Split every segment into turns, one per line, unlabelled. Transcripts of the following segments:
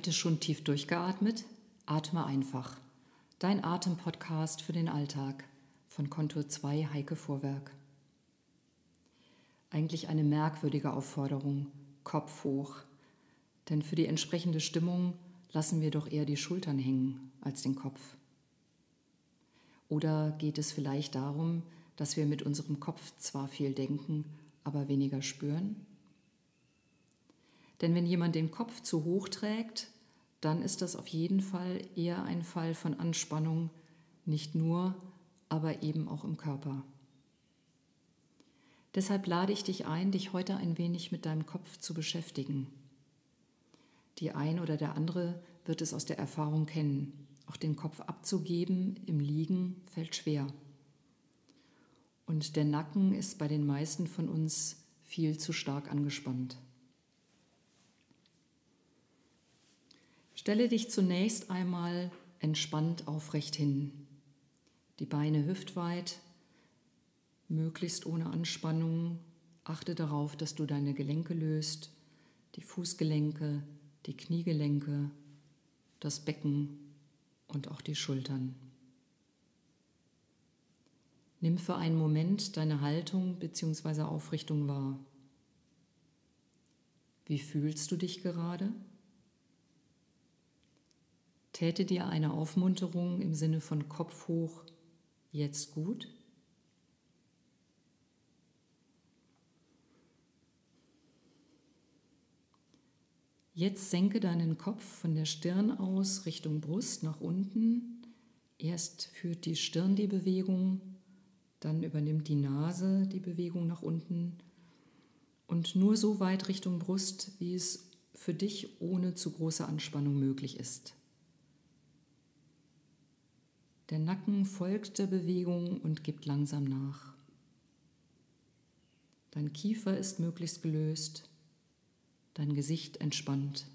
Heute schon tief durchgeatmet? Atme einfach. Dein Atempodcast für den Alltag von Kontur 2 Heike Vorwerk. Eigentlich eine merkwürdige Aufforderung, Kopf hoch. Denn für die entsprechende Stimmung lassen wir doch eher die Schultern hängen als den Kopf. Oder geht es vielleicht darum, dass wir mit unserem Kopf zwar viel denken, aber weniger spüren? Denn wenn jemand den Kopf zu hoch trägt, dann ist das auf jeden Fall eher ein Fall von Anspannung, nicht nur, aber eben auch im Körper. Deshalb lade ich dich ein, dich heute ein wenig mit deinem Kopf zu beschäftigen. Die ein oder der andere wird es aus der Erfahrung kennen. Auch den Kopf abzugeben im Liegen fällt schwer. Und der Nacken ist bei den meisten von uns viel zu stark angespannt. Stelle dich zunächst einmal entspannt aufrecht hin. Die Beine hüftweit, möglichst ohne Anspannung. Achte darauf, dass du deine Gelenke löst, die Fußgelenke, die Kniegelenke, das Becken und auch die Schultern. Nimm für einen Moment deine Haltung bzw. Aufrichtung wahr. Wie fühlst du dich gerade? Täte dir eine Aufmunterung im Sinne von Kopf hoch jetzt gut? Jetzt senke deinen Kopf von der Stirn aus Richtung Brust nach unten. Erst führt die Stirn die Bewegung, dann übernimmt die Nase die Bewegung nach unten und nur so weit Richtung Brust, wie es für dich ohne zu große Anspannung möglich ist. Der Nacken folgt der Bewegung und gibt langsam nach. Dein Kiefer ist möglichst gelöst, dein Gesicht entspannt.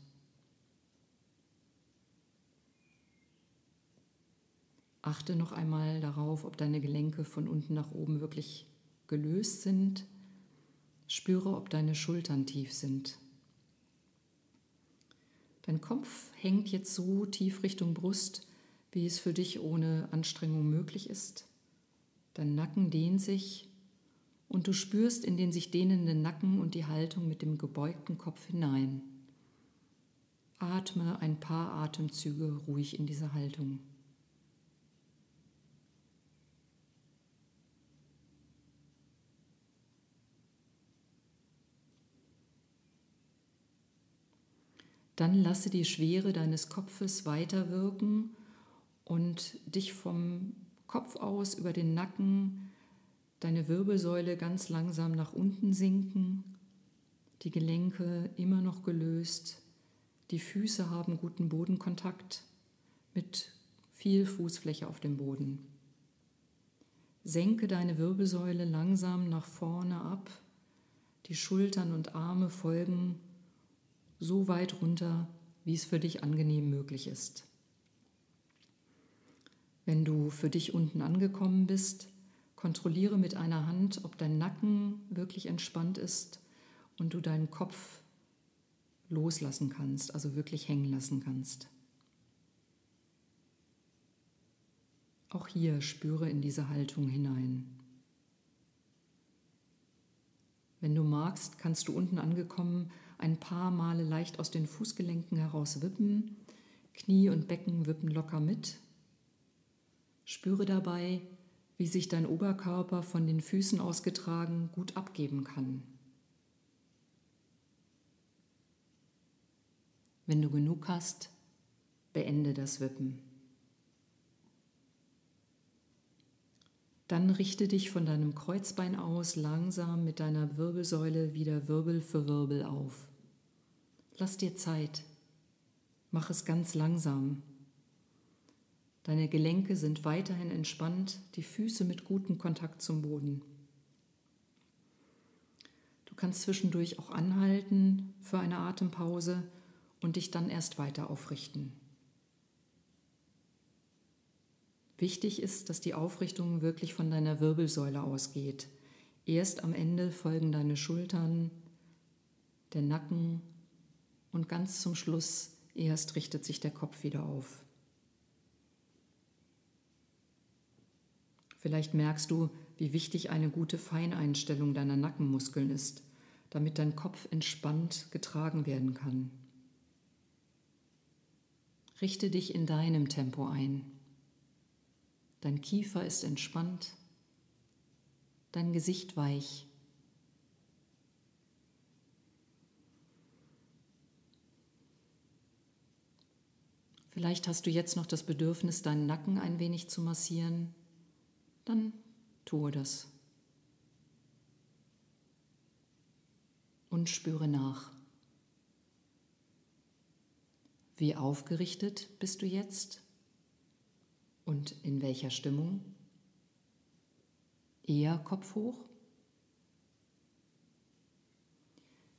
Achte noch einmal darauf, ob deine Gelenke von unten nach oben wirklich gelöst sind. Spüre, ob deine Schultern tief sind. Dein Kopf hängt jetzt so tief Richtung Brust, wie es für dich ohne Anstrengung möglich ist. Dein Nacken dehnt sich und du spürst in den sich dehnenden Nacken und die Haltung mit dem gebeugten Kopf hinein. Atme ein paar Atemzüge ruhig in diese Haltung. Dann lasse die Schwere deines Kopfes weiterwirken und dich vom Kopf aus über den Nacken, deine Wirbelsäule ganz langsam nach unten sinken, die Gelenke immer noch gelöst, die Füße haben guten Bodenkontakt mit viel Fußfläche auf dem Boden. Senke deine Wirbelsäule langsam nach vorne ab, die Schultern und Arme folgen so weit runter, wie es für dich angenehm möglich ist. Wenn du für dich unten angekommen bist, kontrolliere mit einer Hand, ob dein Nacken wirklich entspannt ist und du deinen Kopf loslassen kannst, also wirklich hängen lassen kannst. Auch hier spüre in diese Haltung hinein. Wenn du magst, kannst du unten angekommen ein paar Male leicht aus den Fußgelenken heraus wippen. Knie und Becken wippen locker mit Spüre dabei, wie sich dein Oberkörper von den Füßen ausgetragen gut abgeben kann. Wenn du genug hast, beende das Wippen. Dann richte dich von deinem Kreuzbein aus langsam mit deiner Wirbelsäule wieder Wirbel für Wirbel auf. Lass dir Zeit. Mach es ganz langsam. Deine Gelenke sind weiterhin entspannt, die Füße mit gutem Kontakt zum Boden. Du kannst zwischendurch auch anhalten für eine Atempause und dich dann erst weiter aufrichten. Wichtig ist, dass die Aufrichtung wirklich von deiner Wirbelsäule ausgeht. Erst am Ende folgen deine Schultern, der Nacken und ganz zum Schluss Erst richtet sich der Kopf wieder auf. Vielleicht merkst du, wie wichtig eine gute Feineinstellung deiner Nackenmuskeln ist, damit dein Kopf entspannt getragen werden kann. Richte dich in deinem Tempo ein. Dein Kiefer ist entspannt, dein Gesicht weich. Vielleicht hast du jetzt noch das Bedürfnis, deinen Nacken ein wenig zu massieren. Dann tue das. Und spüre nach. Wie aufgerichtet bist du jetzt? Und in welcher Stimmung? Eher Kopf hoch?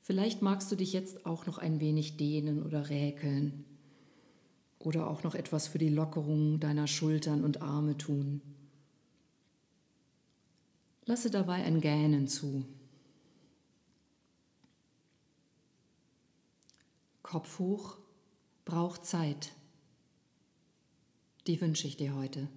Vielleicht magst du dich jetzt auch noch ein wenig dehnen oder räkeln oder auch noch etwas für die Lockerung deiner Schultern und Arme tun. Lasse dabei ein Gähnen zu. Kopf hoch braucht Zeit. Die wünsche ich dir heute.